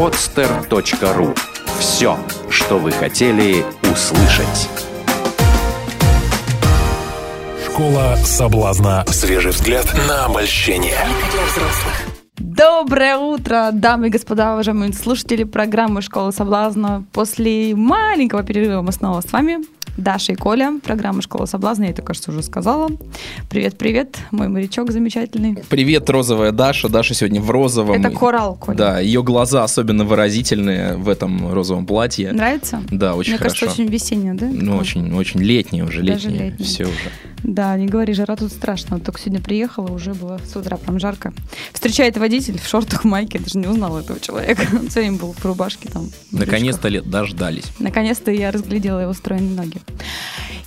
podster.ru Все, что вы хотели услышать. Школа соблазна. Свежий взгляд на обольщение. Доброе утро, дамы и господа, уважаемые слушатели программы «Школа соблазна». После маленького перерыва мы снова с вами. Даша и Коля, программа «Школа соблазна», я это, кажется, уже сказала. Привет-привет, мой морячок замечательный. Привет, розовая Даша. Даша сегодня в розовом. Это коралл, Коля. Да, ее глаза особенно выразительные в этом розовом платье. Нравится? Да, очень Мне хорошо. кажется, очень весеннее, да? Ну, очень, очень летнее уже, Даже летнее. летнее. Все уже. Да, не говори, жара тут страшно. Вот только сегодня приехала, уже было с утра прям жарко. Встречает водитель в шортах, майке, я даже не узнала этого человека. Он все время был в рубашке там. Наконец-то лет дождались. Наконец-то я разглядела его стройные ноги.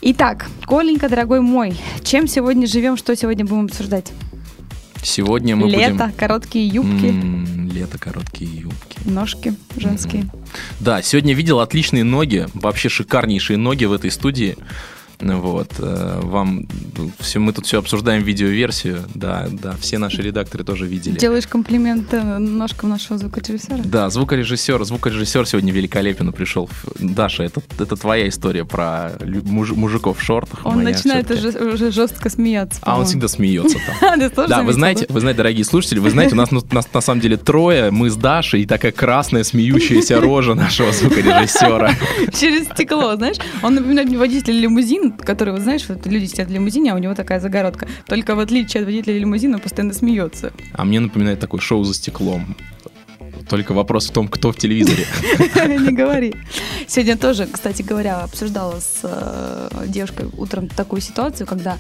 Итак, Коленька, дорогой мой, чем сегодня живем, что сегодня будем обсуждать? Сегодня мы Лето, будем... короткие юбки, М, Лето, короткие юбки. ножки женские. Да, сегодня видел отличные ноги, вообще шикарнейшие ноги в этой студии. Ну Вот, э, вам все, мы тут все обсуждаем видеоверсию, да, да, все наши редакторы тоже видели. Делаешь комплимент э, ножкам нашего звукорежиссера? Да, звукорежиссер, звукорежиссер сегодня великолепен пришел. Даша, это, это твоя история про муж- мужиков в шортах. Он моя начинает уже, уже жестко смеяться. А он всегда смеется там. Да, вы знаете, вы знаете, дорогие слушатели, вы знаете, у нас, ну, нас на самом деле трое, мы с Дашей и такая красная смеющаяся рожа нашего звукорежиссера. Через стекло, знаешь? Он напоминает мне водителя лимузина, который, вот знаешь, вот люди сидят в лимузине, а у него такая загородка. Только в отличие от водителя лимузина, он постоянно смеется. А мне напоминает такое шоу за стеклом. Только вопрос в том, кто в телевизоре. Не говори. Сегодня тоже, кстати говоря, обсуждала с э, девушкой утром такую ситуацию, когда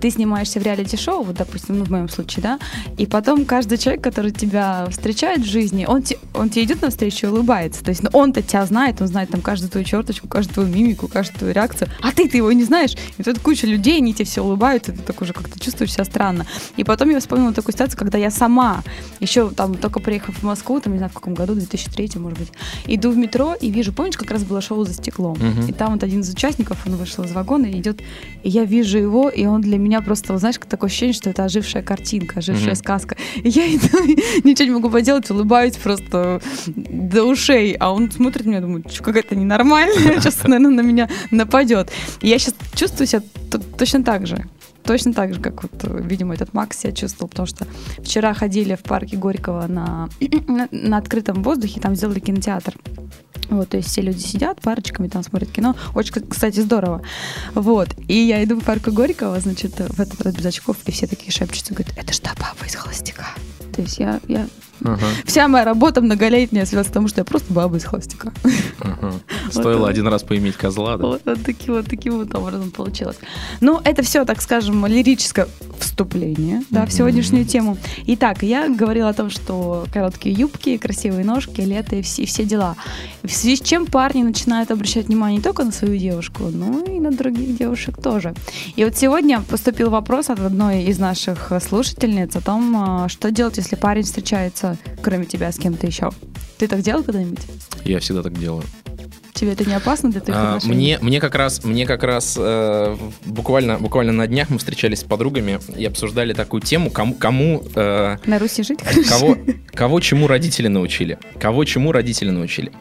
ты снимаешься в реалити-шоу, вот, допустим, ну, в моем случае, да, и потом каждый человек, который тебя встречает в жизни, он, те- он тебе идет навстречу и улыбается. То есть ну, он-то тебя знает, он знает там каждую твою черточку, каждую твою мимику, каждую твою реакцию, а ты-то его не знаешь. И тут куча людей, они тебе все улыбаются, ты так уже как-то чувствуешь себя странно. И потом я вспомнила такую ситуацию, когда я сама, еще там только приехав в Москву, там, не знаю, в каком году, 2003, может быть, иду в метро и вижу, помнишь, как раз было шоу «За стеклом», Мгм. и там вот один из участников, он вышел из вагона и идет, и я вижу его, и он для меня просто, вот знаешь, такое ощущение, что это ожившая картинка, ожившая Мгм. сказка. И я иду, ничего не могу поделать, улыбаюсь просто до ушей, а он смотрит на меня, думает, что какая-то ненормальная, сейчас, наверное, на меня нападет. И я сейчас чувствую себя точно так же. Точно так же, как вот, видимо, этот Макс себя чувствовал, потому что вчера ходили в парке Горького на, на, открытом воздухе, там сделали кинотеатр. Вот, то есть все люди сидят парочками, там смотрят кино. Очень, кстати, здорово. Вот. И я иду по парку Горького, значит, в этот раз без очков, и все такие шепчутся, говорят, это ж та баба из холостяка. То есть я, я... Ага, Вся моя работа многолетняя связана с тому, что я просто баба из холостяка. ага. Стоило Вот. один раз поиметь козла, да? Вот, вот таким вот таким вот образом получилось. Ну, это все, так скажем, лирическое вступление да, в сегодняшнюю тему. Итак, я говорила о том, что короткие юбки, красивые ножки, лето и все, и все дела. В связи с чем парни начинают обращать внимание не только на свою девушку, но и на других девушек тоже. И вот сегодня поступил вопрос от одной из наших слушательниц о том, а, что делать, если парень встречается, кроме тебя, с кем-то еще. Ты так делал когда-нибудь? Я всегда так делаю. Тебе это не опасно для твоих А, отношений? мне, мне как раз, мне как раз э, буквально, буквально на днях мы встречались с подругами и обсуждали такую тему, кому, кому э, На Руси жить хорошо? кого, кого чему родители научили. Кого чему родители научили.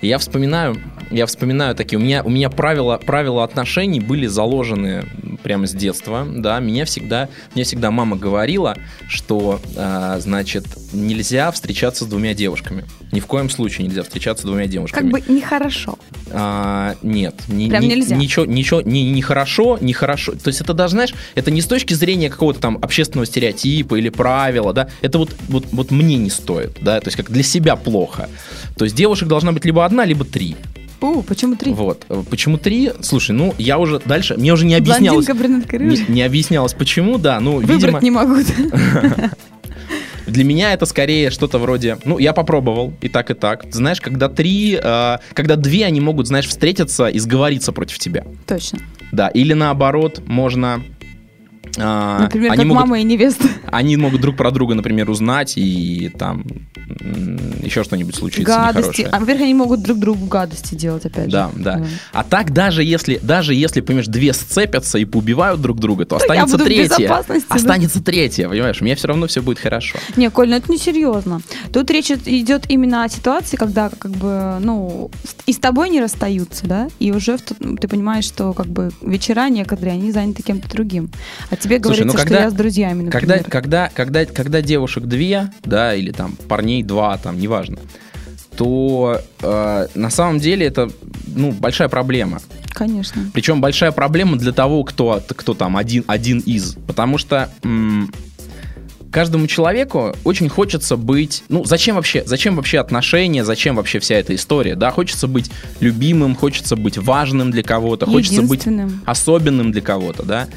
И я вспоминаю, я вспоминаю такие, у меня, у меня правила, правила отношений были заложены прямо с детства, да, меня всегда, мне всегда мама говорила, что, э, значит, нельзя встречаться с двумя девушками. Ни в коем случае нельзя встречаться с двумя девушками. Как бы нехорошо. А, нет, не, Прям не- нельзя? Ничего, ничего, не, не хорошо, не хорошо. То есть это даже, знаешь, это не с точки зрения какого-то там общественного стереотипа или правила, да, это вот, вот, вот мне не стоит, да, то есть как для себя плохо. То есть девушек должна быть либо одна, либо три. У, почему три? Вот. Почему три? Слушай, ну, я уже дальше, мне уже не объяснялось. Блондинка, Не, не объяснялось, почему, да, ну, Выбрать видимо, не могу. для меня это скорее что-то вроде, ну, я попробовал и так, и так. Знаешь, когда три, э, когда две, они могут, знаешь, встретиться и сговориться против тебя. Точно. Да, или наоборот, можно Например, они как могут, мама и невеста. они могут друг про друга, например, узнать и там еще что-нибудь случится Гадости. нехорошее. А, во-первых, они могут друг другу гадости делать, опять Да, же. да. А так даже если, даже если, понимаешь, две сцепятся и поубивают друг друга, то То останется третья. безопасности, да? Останется третья, понимаешь? У меня все равно все будет хорошо. Не, Коль, ну это не серьезно. Тут речь идет именно о ситуации, когда как бы, ну, и с тобой не расстаются, да, и уже в тот- ты понимаешь, что как бы вечера некоторые, они заняты кем-то другим. А тебе Слушай, говорится, ну что когда- я с друзьями, Когда, например. когда, когда, когда девушек две, да, или там парней два, там, неважно, то э, на самом деле это ну, большая проблема. Конечно. Причем большая проблема для того, кто, кто там один, один из. Потому что м, каждому человеку очень хочется быть... Ну, зачем вообще, зачем вообще отношения, зачем вообще вся эта история? Да, хочется быть любимым, хочется быть важным для кого-то, хочется быть особенным для кого-то, да.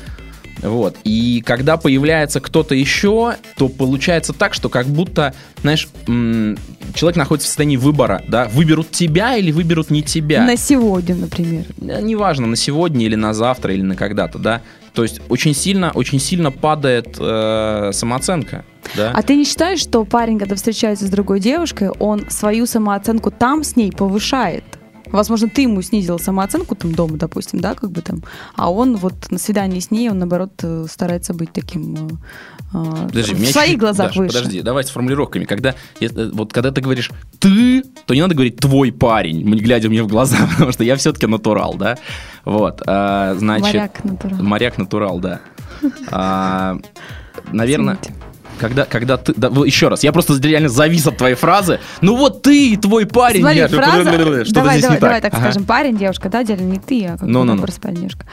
Вот. И когда появляется кто-то еще, то получается так, что как будто, знаешь, человек находится в состоянии выбора, да, выберут тебя или выберут не тебя. На сегодня, например. Э, Неважно, на сегодня или на завтра или на когда-то, да. То есть очень сильно, очень сильно падает э, самооценка, да. А ты не считаешь, что парень, когда встречается с другой девушкой, он свою самооценку там с ней повышает? Возможно, ты ему снизил самооценку там дома, допустим, да, как бы там, а он вот на свидании с ней, он наоборот э, старается быть таким э, э, Подожди, в своих чуть-чуть- глазах Даш, выше. Подожди, давай с формулировками. Когда, э, вот когда ты говоришь ты, то не надо говорить твой парень, м, глядя мне в глаза, потому что я все-таки натурал, да. Вот, а, значит. Моряк натурал. Моряк натурал, да. А, наверное, Извините. Когда, когда ты... да, еще раз, я просто реально завис от твоей фразы. Ну вот ты и твой парень. Смотри, я- фраза, Что-то давай, здесь давай, не давай так. так Ага. скажем, парень, девушка, да, отдельно не ты, а как Ну, ну, ну. просто парень, девушка.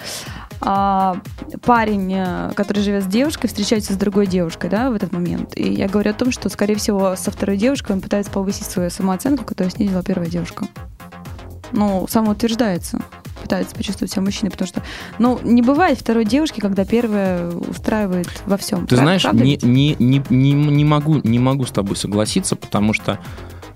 А, парень, э, который живет с девушкой, встречается с другой девушкой, да, в этот момент. И я говорю о том, что, скорее всего, со второй девушкой он пытается повысить свою самооценку, которую снизила первая девушка. Ну, самоутверждается, пытается почувствовать себя мужчиной, потому что, ну, не бывает второй девушки, когда первая устраивает во всем. Ты Прав- знаешь, правда не, не, не, не, не могу, не могу с тобой согласиться, потому что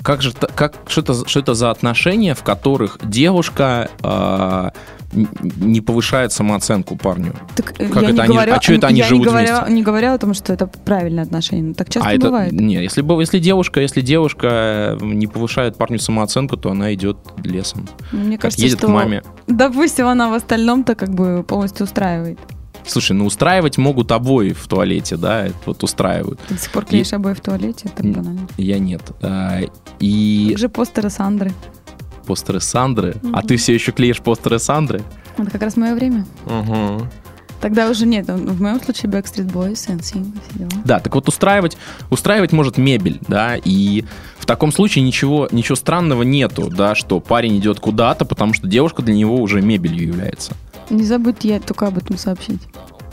как же, как, что, это, за- что это за отношения, в которых девушка н- не повышает самооценку парню? Так, э, Как я это не они- говорю, а чё это они я живут не говоря, вместе? не говоря о том, что это правильное отношение. Так часто а это бывает. не, если бы, если девушка, если девушка не повышает парню самооценку, то она идет лесом, Мне как кажется, едет что, к маме. допустим, она в остальном-то как бы полностью устраивает. Слушай, ну устраивать могут обои в туалете, да, это вот устраивают. Ты до сих пор клеишь обои в туалете, это банально. Я нет. А, и Как же постеры Сандры. Постеры Сандры. А Мгм. ты все еще клеишь постеры Сандры? Это как раз мое время. Угу. Тогда уже нет. В моем случае Backstreet Boys, NSYNC, все дела. Да, так вот устраивать, устраивать может мебель, да, и в таком случае ничего, ничего странного нету, да, что парень идет куда-то, потому что девушка для него уже мебелью является. Не забудь я только об этом сообщить.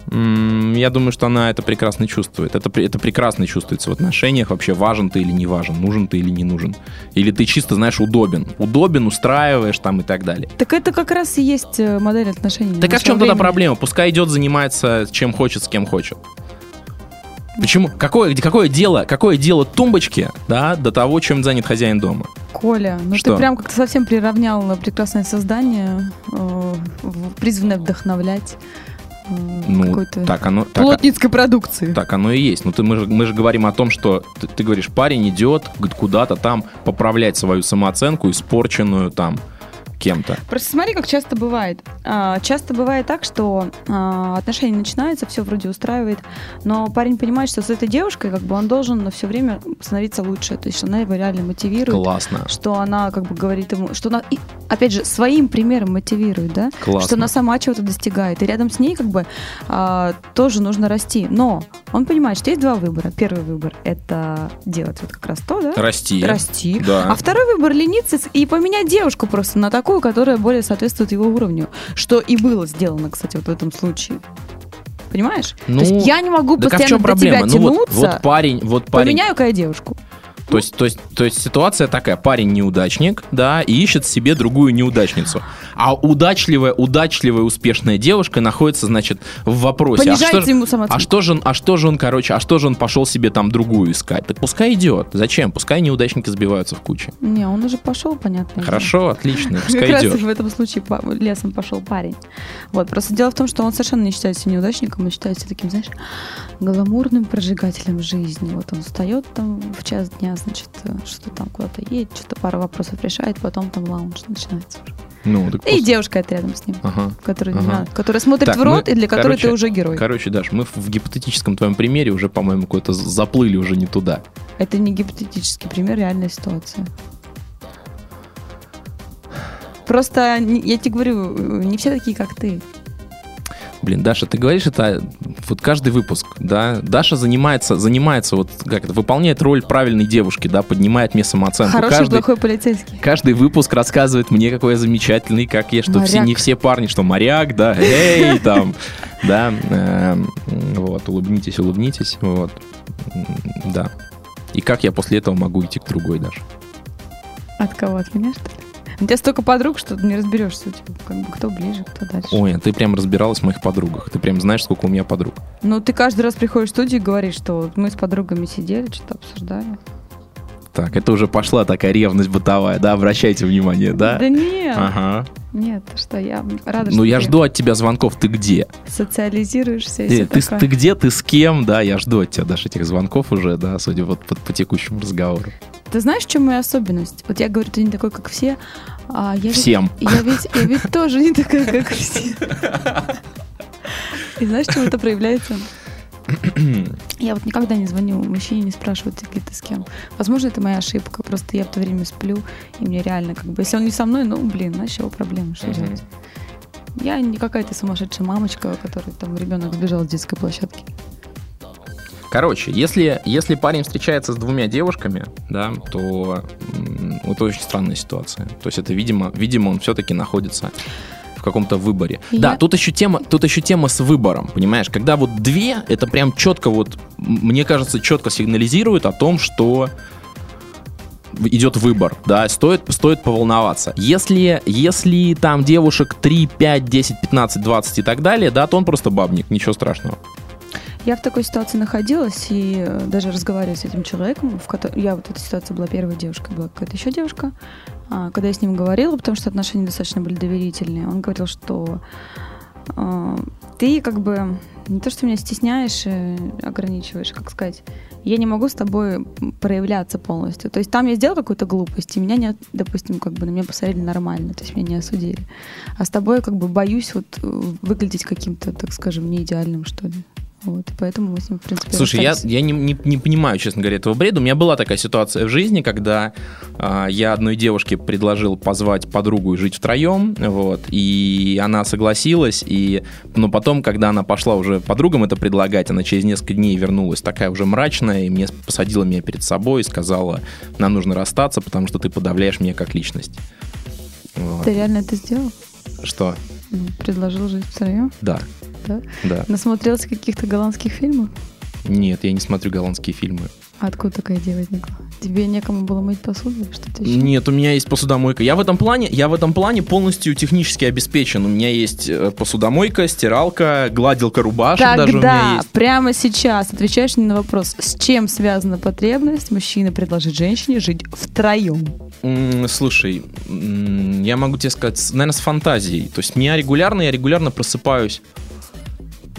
Я думаю, что она это прекрасно чувствует. Это, это прекрасно чувствуется в отношениях. Вообще, важен ты или не важен, нужен ты или не нужен. Или ты чисто, знаешь, удобен. Удобен, устраиваешь там и так далее. Так это как раз и есть э, модель отношений. Так а в чем тогда времени. проблема? Пускай идет, занимается чем хочет, с кем хочет. Почему? Какое, какое дело, какое дело тумбочки, да, до того, чем занят хозяин дома? Коля, ну Что? ты прям как-то совсем приравнял прекрасное создание, э, призванное вдохновлять э, Ну, так оно, так, плотницкой продукции. так оно и есть. Ну, ты, мы, же, мы же говорим о том, что ты, ты говоришь, парень идет куда-то там поправлять свою самооценку, испорченную там кем-то. Просто смотри, как часто бывает. А, часто бывает так, что а, отношения начинаются, все вроде устраивает, но парень понимает, что с этой девушкой как бы он должен все время становиться лучше, то есть она его реально мотивирует, Классно. что она как бы говорит ему, что она, и, опять же, своим примером мотивирует, да, Классно. что она сама чего-то достигает, и рядом с ней как бы а, тоже нужно расти, но он понимает, что есть два выбора. Первый выбор — это делать вот как раз то, да, Расти. расти. Да. А второй выбор лениться и поменять девушку просто на такую, которая более соответствует его уровню. Что и было сделано, кстати, вот в этом случае. Понимаешь? Ну, То есть я не могу Так а в постоянно чем до проблема? тебя Ну вот, тянуться, вот парень, вот парень. поменяю-ка я девушку. То есть, то, есть, то есть ситуация такая, парень неудачник, да, и ищет себе другую неудачницу. А удачливая, удачливая, успешная девушка находится, значит, в вопросе. Понижается а что, ему а самооценку. что же он, а что же он, короче, а что же он пошел себе там другую искать? Так пускай идет. Зачем? Пускай неудачники сбиваются в куче. Не, он уже пошел, понятно. Хорошо, отлично, Как пускай раз идет. в этом случае лесом пошел парень. Вот, просто дело в том, что он совершенно не считает себя неудачником, он считает себя таким, знаешь, гламурным прожигателем жизни. Вот он встает там в час дня, значит, э, что там куда-то едет, что-то пару вопросов решает, потом там лаунж начинается. уже. Ну, так И пусть- девушка это рядом с ним, Ага. которая, Ага. не надо, которая смотрит Так, в рот мы- и для которой короче, ты уже герой. Короче, Даш, мы в гипотетическом твоем примере уже, по-моему, з- заплыли уже не туда. Это не гипотетический пример, реальная ситуация. Просто, я тебе говорю, э, не все такие, как ты. Блин, Даша, ты говоришь это вот каждый выпуск, да? Даша занимается, занимается вот как это, выполняет роль правильной девушки, да, поднимает мне самооценку. Хороший, каждый, плохой полицейский. каждый выпуск рассказывает мне, какой я замечательный, как я, что все, не все парни, что моряк, да, эй, там, да, эм, вот, улыбнитесь, улыбнитесь, вот, да. И как я после этого могу идти к другой, Даше? От кого? От меня, что ли? У тебя столько подруг, что ты не разберешься, тебя, как бы, кто ближе, кто дальше. Ой, а ты прям разбиралась в моих подругах. Ты прям знаешь, сколько у меня подруг. Ну, ты каждый раз приходишь в студию и говоришь, что мы с подругами сидели, что-то обсуждали. Так, это уже пошла такая ревность бытовая, да? Обращайте внимание, да? Да нет, Ага. нет, что, я рада, Ну, я ты жду от тебя звонков. Ты где? социализируешься. всё ты, такое. ты где? Ты с кем? Да, я жду от тебя даже этих звонков уже, да, судя вот по, по текущему разговору. Ты знаешь, в чем моя особенность? Вот я говорю, ты не такой, как все, а я ведь- Всем. я ведь, я ведь тоже не такая, как все. И знаешь, чем это проявляется? Я вот никогда не звоню мужчине, не спрашиваю, ты ты с кем. Возможно, это моя ошибка, просто я в то время сплю, и мне реально как бы... Если он не со мной, ну, блин, значит, его проблемы, что делать? Я не какая-то сумасшедшая мамочка, которой там ребенок сбежал с детской площадки. Короче, если, если парень встречается с двумя девушками, да, то это очень странная ситуация. То есть это, видимо, видимо он все-таки находится в каком-то выборе. Я- Да, тут еще тема, тут еще тема с выбором, понимаешь? Когда вот две, это прям четко вот, мне кажется, четко сигнализирует о том, что идет выбор, да, стоит, стоит поволноваться. Если, если там девушек 3, 5, 10, 15, 20 и так далее, да, то он просто бабник, ничего страшного. Я в такой ситуации находилась и э, даже разговаривала с этим человеком, в которой я вот эта ситуация была первой девушкой, была какая-то еще девушка. А, когда я с ним говорила, потому что отношения достаточно были доверительные, он говорил, что а, ты как бы не то, что меня стесняешь и ограничиваешь, как сказать, я не могу с тобой проявляться полностью. То есть там я сделала какую-то глупость, и меня, не, допустим, как бы на меня посмотрели нормально, то есть меня не осудили. А с тобой как бы боюсь вот э, выглядеть каким-то, так скажем, не идеальным, что ли. Вот, поэтому мы с ним, в принципе, Слушай, я, расстались. я не, не, не понимаю, честно говоря, этого бреда. У меня была такая ситуация в жизни, когда а, я одной девушке предложил позвать подругу и жить втроем, вот, и она согласилась, и, но потом, когда она пошла уже подругам это предлагать, она через несколько дней вернулась такая уже мрачная, и мне посадила меня перед собой и сказала, нам нужно расстаться, потому что ты подавляешь меня как личность. Вот. Ты реально это сделал? Что? Предложил жить втроем? Да. Да? Да. Насмотрелся каких-то голландских фильмов? Нет, я не смотрю голландские фильмы. А откуда такая идея возникла? Тебе некому было мыть посуду или что-то еще? Нет, у меня есть посудомойка. Я в этом плане, я в этом плане полностью технически обеспечен. У меня есть э, посудомойка, стиралка, гладилка рубашек даже у меня Тогда, есть. прямо сейчас отвечаешь мне на вопрос, с чем связана потребность мужчины предложить женщине жить втроем? Слушай, я могу тебе сказать, наверное, с фантазией. То есть меня регулярно, я регулярно просыпаюсь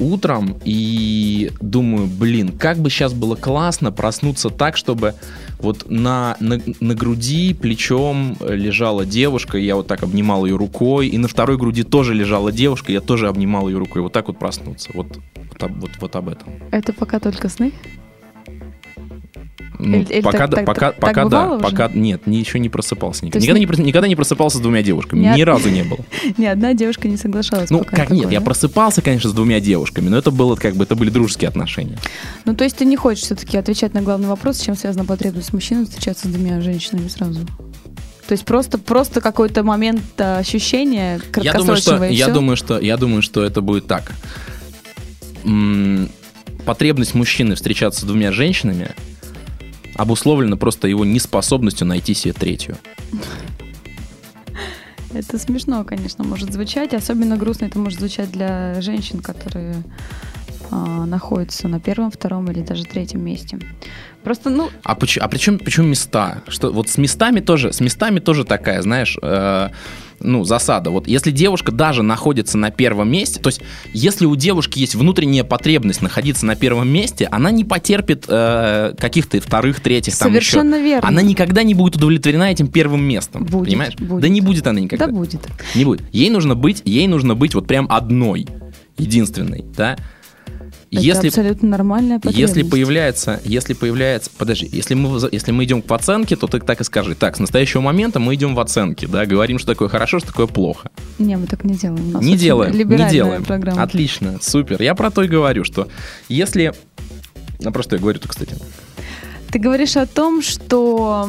утром и думаю, блин, как бы сейчас было классно проснуться так, чтобы вот на, на, на груди плечом э, лежала девушка, я вот так обнимал ее рукой, и на второй груди тоже лежала девушка, я тоже обнимал ее рукой. Вот так вот проснуться. Вот, вот, вот, вот об этом. Это пока только сны? Ну, Или- пока, да, так- пока, так пока да, уже? пока нет, ни- еще не просыпался никогда. есть Никогда, не- никогда не просыпался с двумя девушками, ни от- разу не было. Ни одна девушка не соглашалась. Ну, как нет, я просыпался, конечно, с двумя девушками, но это было как бы, это были дружеские отношения. Ну, то есть ты не хочешь все-таки отвечать на главный вопрос, с чем связана потребность мужчины встречаться с двумя женщинами сразу? То есть просто, просто какой-то момент а, ощущения Я думаю, что, краткосрочного я думаю, что, я думаю, что это будет так. М, Потребность мужчины встречаться с двумя женщинами, обусловлено просто его неспособностью найти себе третью. Это смешно, конечно, может звучать. Особенно грустно это может звучать для женщин, которые а, находятся на первом, втором или даже третьем месте. Просто, ну, А, почему, а причем, почему места? Что, вот с местами тоже, с местами тоже такая, знаешь, э, ну, засада. Вот если девушка даже находится на первом месте, то есть если у девушки есть внутренняя потребность находиться на первом месте, она не потерпит э, каких-то вторых, третьих, там еще. совершенно верно. Она никогда не будет удовлетворена этим первым местом. Будет, понимаешь? будет. Да не будет она никогда. Да будет. Не будет. Ей нужно быть, ей нужно быть вот прям одной, единственной, да. Это Если абсолютно нормальная потребность. если появляется, если появляется, подожди, если мы, если мы идем в оценке, то ты так и скажи. Так, с настоящего момента мы идем в оценки, да, говорим, что такое хорошо, что такое плохо. Не, мы так не делаем. У нас не делаем, не делаем. программа. Отлично, супер. Я про то и говорю, что если... Ну, про что я говорю-то, кстати. Ты говоришь о том, что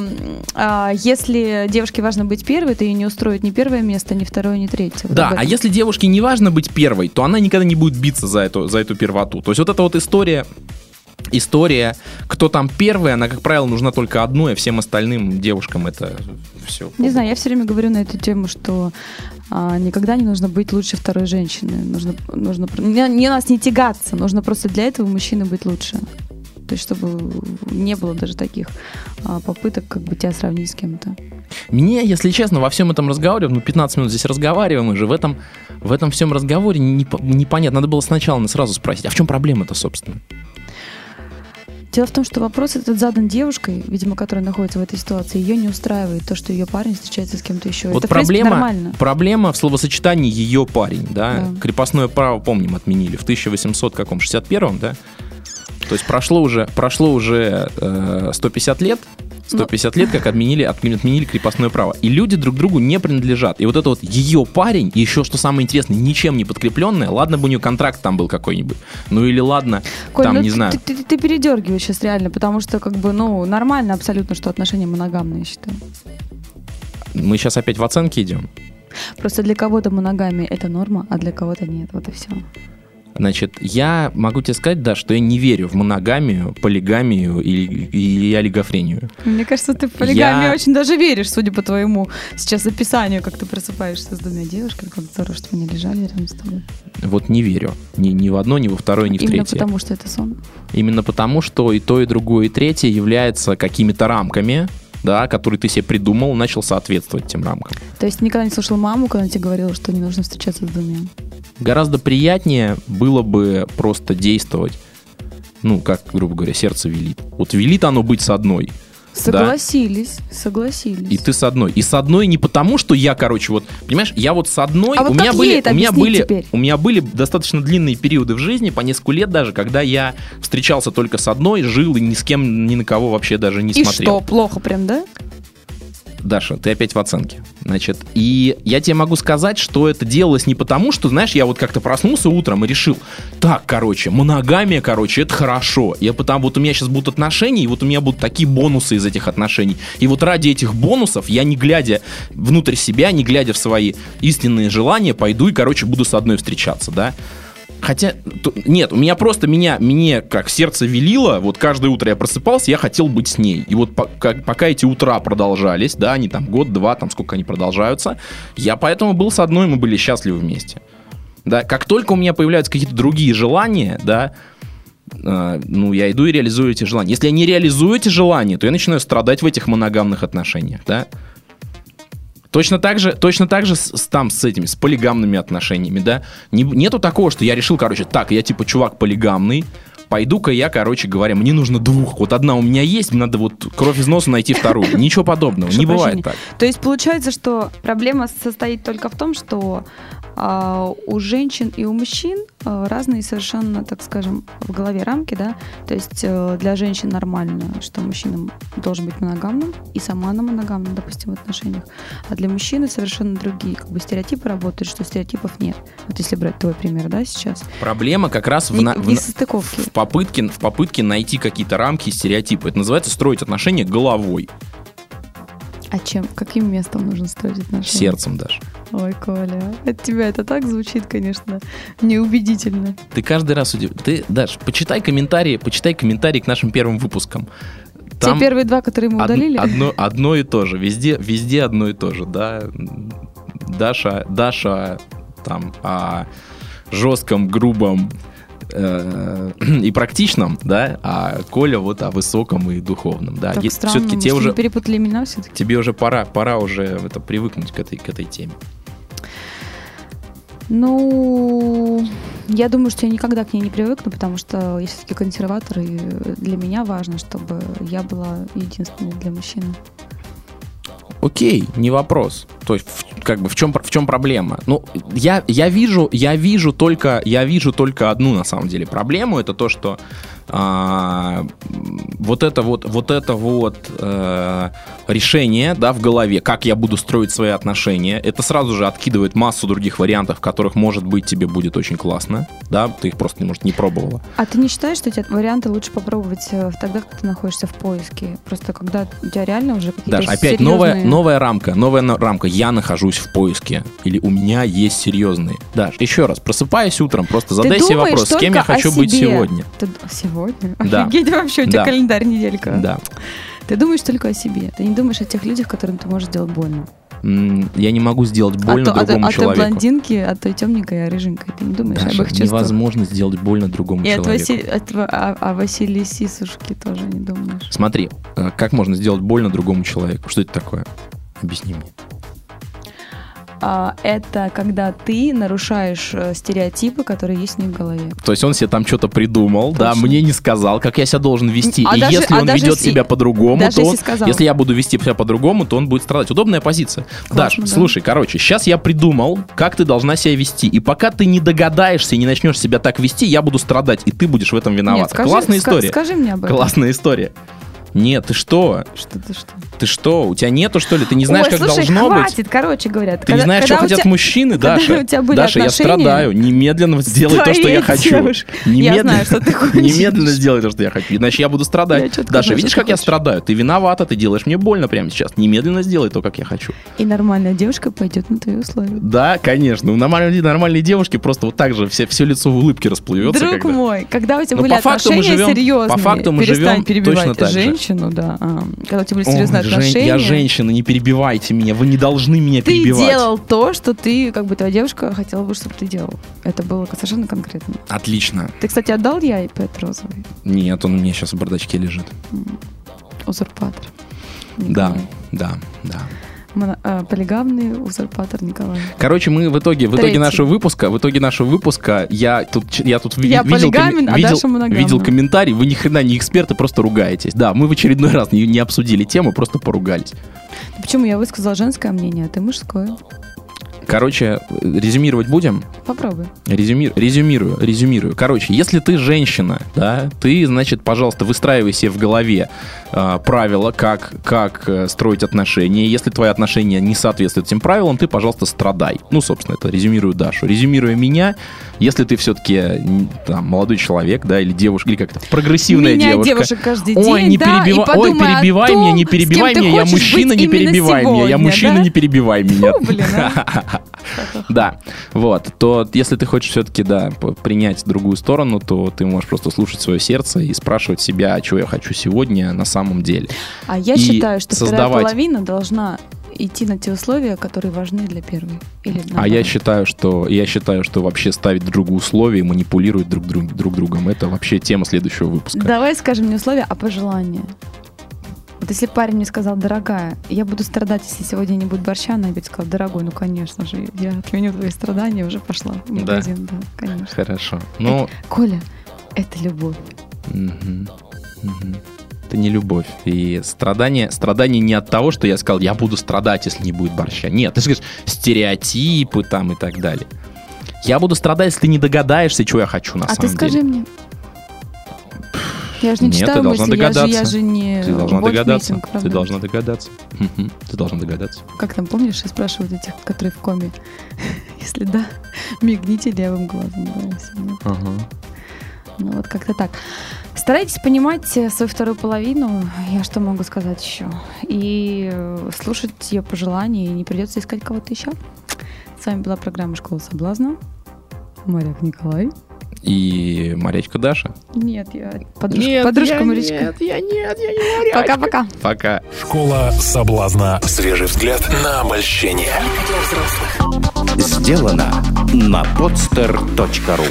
а, если девушке важно быть первой, то ей не устроит ни первое место, ни второе, ни третье. Да, а если девушке не важно быть первой, то она никогда не будет биться за эту, за эту первоту. То есть вот эта вот история, история, кто там первый, она, как правило, нужна только одной, а всем остальным девушкам это все. Не знаю, я все время говорю на эту тему, что а, никогда не нужно быть лучше второй женщины. Нужно, нужно не, не нас не тягаться, нужно просто для этого мужчины быть лучше. То есть, чтобы не было даже таких а, попыток, как бы тебя сравнить с кем-то. Мне, если честно, во всем этом разговоре, ну, 15 минут здесь разговариваем уже, в этом, в этом всем разговоре не, по- непонятно. Надо было сначала сразу спросить, а в чем проблема-то, собственно? Дело в том, что вопрос этот задан девушкой, видимо, которая находится в этой ситуации. Ее не устраивает то, что ее парень встречается с кем-то еще. Вот Это, в принципе, проблема, нормально. проблема в словосочетании ее парень, да? Да. Крепостное право, помним, отменили в 1800 каком, 61 да? То есть прошло уже, прошло уже э, 150 лет, Ну. 150 лет, как отменили, отмен- отменили крепостное право. И люди друг другу не принадлежат. И вот это вот ее парень, и еще, что самое интересное, ничем не подкрепленное, ладно бы у нее контракт там был какой-нибудь, ну или ладно, Коль, там, ну не ты, знаю. Ты, ты- ты передергиваешь сейчас реально, потому что, как бы, ну, нормально абсолютно, что отношения моногамные, я считаю. Мы сейчас опять в оценке идем. Просто для кого-то моногамия это норма, а для кого-то нет. Вот и все. Значит, я могу тебе сказать, да, что я не верю в моногамию, полигамию и, и олигофрению. Мне кажется, ты в полигамии Я- очень даже веришь, судя по твоему сейчас описанию, как ты просыпаешься с двумя девушками, как здорово, что они лежали рядом с тобой. Вот не верю. Ни, ни в одно, ни во второе, ни в Именно третье. потому, что это сон. Именно потому, что и то, и другое, и третье является какими-то рамками, да, которые ты себе придумал, начал соответствовать этим рамкам. То есть никогда не слышал маму, когда она тебе говорила, что не нужно встречаться с двумя. Гораздо приятнее было бы просто действовать, ну, как, грубо говоря, сердце велит. Вот велит оно быть с одной, Согласились, согласились. и ты с одной. И с одной не потому, что я, короче, вот, понимаешь, я вот с одной, А вот у меня как были, у меня были, теперь? у меня были достаточно длинные периоды в жизни, по несколько лет даже, когда я встречался только с одной, жил и ни с кем, ни на кого вообще даже не И смотрел. что, плохо прям, да? Даша, ты опять в оценке. Значит, и я тебе могу сказать, что это делалось не потому, что, знаешь, я вот как-то проснулся утром и решил, так, короче, моногамия, короче, это хорошо. Я потому, вот у меня сейчас будут отношения, и вот у меня будут такие бонусы из этих отношений. И вот ради этих бонусов я, не глядя внутрь себя, не глядя в свои истинные желания, пойду и, короче, буду с одной встречаться, да. Хотя, нет, у меня просто меня, мне как сердце велило, вот каждое утро я просыпался, я хотел быть с ней. И вот по- как- пока эти утра продолжались, да, они там год-два, там сколько они продолжаются, я поэтому был с одной, мы были счастливы вместе. Да, как только у меня появляются какие-то другие желания, да, э, ну, я иду и реализую эти желания. Если я не реализую эти желания, то я начинаю страдать в этих моногамных отношениях, да. Точно так же, точно так же с, там с этими, с полигамными отношениями, да. Не- нету такого, что я решил, короче, так, я типа чувак полигамный, пойду-ка я, короче говоря, мне нужно двух. Вот одна у меня есть, мне надо вот кровь из носа найти вторую. Ничего подобного, не бывает так. То есть получается, что проблема состоит только в том, что а, у женщин и у мужчин а, разные совершенно, так скажем, в голове рамки, да. То есть э, для женщин нормально, что мужчина должен быть моногамным, и сама она моногамна, допустим, в отношениях. А для мужчины совершенно другие как бы стереотипы работают, что стереотипов нет. Вот если брать твой пример, да, сейчас. Проблема как раз в, Не- на- в несостыковки. в попытке, в попытке найти какие-то рамки и стереотипы. Это называется строить отношения головой, А чем? Каким местом нужно строить отношения? сердцем даже. Ой, Коля, от тебя это так звучит, конечно, неубедительно. Ты каждый раз удив... Ты, Даш, почитай комментарии, почитай комментарии к нашим первым выпускам. Те первые два, которые мы Од- удалили? Одно, одно и то же. Везде, везде одно и то же, да. Даша, Даша там о жестком, грубом э, и практичном, да, а Коля вот о высоком и духовном, да. Так странно, Все-таки тебе уже, перепутали имена все-таки. тебе уже пора, пора уже это привыкнуть к этой, к этой теме. Ну, я думаю, что я никогда к ней не привыкну, потому что я все-таки консерватор, и для меня важно, чтобы я была единственной для мужчины. Окей, не вопрос. То есть, как бы в чем в чем проблема? Ну, я я вижу я вижу только я вижу только одну на самом деле проблему. Это то, что а, вот это вот вот это вот э, решение, да, в голове, как я буду строить свои отношения, это сразу же откидывает массу других вариантов, в которых может быть тебе будет очень классно, да, ты их просто может не пробовала. А ты не считаешь, что эти варианты лучше попробовать э, тогда, когда ты находишься в поиске? Просто когда у тебя реально уже какие-то Даже опять серьезные... новая, новая рамка, новая рамка. Я нахожусь в поиске. Или у меня есть серьезные. Даш, еще раз, просыпаясь утром, просто задай себе вопрос, с кем я хочу быть сегодня. Ты д- Сегодня? Да. Офигеть вообще, у тебя Да. календарь неделька. Да. Ты думаешь только о себе. Ты не думаешь о тех людях, которым ты можешь сделать больно. Я не могу сделать больно а то, другому а, то- а той человеку. блондинке, а той темненькой, а рыженькой. Ты не думаешь Даша, об их чувствах. невозможно сделать больно другому И от человеку. Васи- от Ва- а, о Василии Сисушке тоже не думаешь. Смотри, э, как можно сделать больно другому человеку? Что это такое? Объясни мне. А, это когда ты нарушаешь э, стереотипы, которые есть в них в голове. То есть он себе там что-то придумал, да, Точно. мне не сказал, как я себя должен вести. А и даже- если а он ведет если- себя по-другому, то если сказал. если я буду вести себя по-другому, то он будет страдать. Удобная позиция. Классно, Даш, да. слушай, короче, сейчас я придумал, как ты должна себя вести. И пока ты не догадаешься и не начнешь себя так вести, я буду страдать, и ты будешь в этом виноват. Нет, скажи, Классная ска- история. Скажи мне об этом. Классная история. Нет, ты что? Что ты что? Ты что? У тебя нету, что ли? Ты не знаешь, Ой, как слушай, должно быть? хватит, короче говоря. Ты не знаешь, что хотят мужчины, когда Даша. тебя Даша, я страдаю. Немедленно сделай то, что я хочу. девушкой. Я знаю, что ты хочешь. Немедленно сделай то, что я хочу. Иначе я буду Я страдать. чётко Даша, видишь, как я хочешь. страдаю? Ты виновата, ты делаешь мне больно прямо сейчас. Немедленно сделай то, как я хочу. И нормальная девушка пойдет на твои условия. Да, конечно. У нормальной, нормальной девушки просто вот так же все, все лицо в улыбке расплывется. Друг когда- мой, когда у тебя Ну, были по факту мы отношения живем- серьезные, по факту мы перестань живем перебивать точно так же. женщину, да. а, когда у тебя были серьезные отношения, Я женщина, не перебивайте меня. Вы не должны меня ты перебивать. делал то, что ты, как бы твоя девушка хотела бы, чтобы ты делал. Это было совершенно конкретно. Отлично. Ты, кстати, отдал я iPad розовый? Нет, он у меня сейчас в бардачке лежит. Узурпатор. Да, Николай. да, да. Моно- а, полигамный узурпатор Николай. Короче, мы в итоге, в итоге нашего выпуска, в итоге нашего выпуска, я тут, я тут Я видел, полигамен, а видел, моногамна. видел комментарий, вы ни хрена не эксперты, просто ругаетесь. Да, мы в очередной раз не, не обсудили тему, просто поругались. Почему я высказала женское мнение, а ты мужское? Короче, резюмировать будем? Попробуй. Резюми- резюмирую, резюмирую. Короче, если ты женщина, да, ты, значит, пожалуйста, выстраивай себе в голове э, правила, как, как э, строить отношения. Если твои отношения не соответствуют этим правилам, ты, пожалуйста, страдай. Ну, собственно, это резюмирую Дашу. Резюмируя меня, если ты все-таки там, молодой человек, да, или девушка, или как-то прогрессивная Меняй девушка. девушек каждый день, Ой, не да, перебивай, ой, перебивай том, меня, не перебивай меня, я мужчина, не перебивай меня, я сегодня, мужчина, да? не перебивай меня. Фу, блин, а. Да, вот, то если ты хочешь все-таки, да, принять другую сторону, то ты можешь просто слушать свое сердце и спрашивать себя, а чего я хочу сегодня на самом деле. А я И считаю, что вторая создавать- половина должна идти на те условия, которые важны для первой. Или А я считаю, что я считаю, что вообще ставить друг другу условия и манипулировать друг, друг, друг другом, это вообще тема следующего выпуска. Давай скажем не условия, а пожелания. Вот если парень мне сказал, дорогая, я буду страдать, если сегодня не будет борща, она опять сказала, дорогой, ну конечно же, я отменю твои страдания, уже пошла в Да. магазин, да, конечно. Хорошо. Ну, Коля, это любовь. Мгм. Мгм. Это не любовь. И страдание, страдание не от того, что я сказал, я буду страдать, если не будет борща. Нет, ты же говоришь, стереотипы там и так далее. Я буду страдать, если ты не догадаешься, чего я хочу на а самом ты скажи деле. мне. Я же не Нет, читаю ты должна мысли, я же, я догадаться. же не Ты должна бот догадаться. митинг, Ты должна догадаться. Ты должна догадаться. Как там, помнишь, спрашивают этих, которые в коме? Если да, мигните левым глазом. Да, нет. Ну вот как-то так. Старайтесь понимать э, свою вторую половину. Я что могу сказать еще? И э, слушать ее пожелания, и не придется искать кого-то еще. С вами была программа «Школа соблазна». Моряк Николай. И Маречка Даша. Нет, я подружка, подружка Маричка. Нет, я нет, я не Маречка. Пока-пока. Пока. Школа соблазна. Свежий взгляд на обольщение. Сделано на podster.ru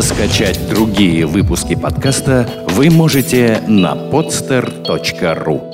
Скачать другие выпуски подкаста вы можете на podster.ru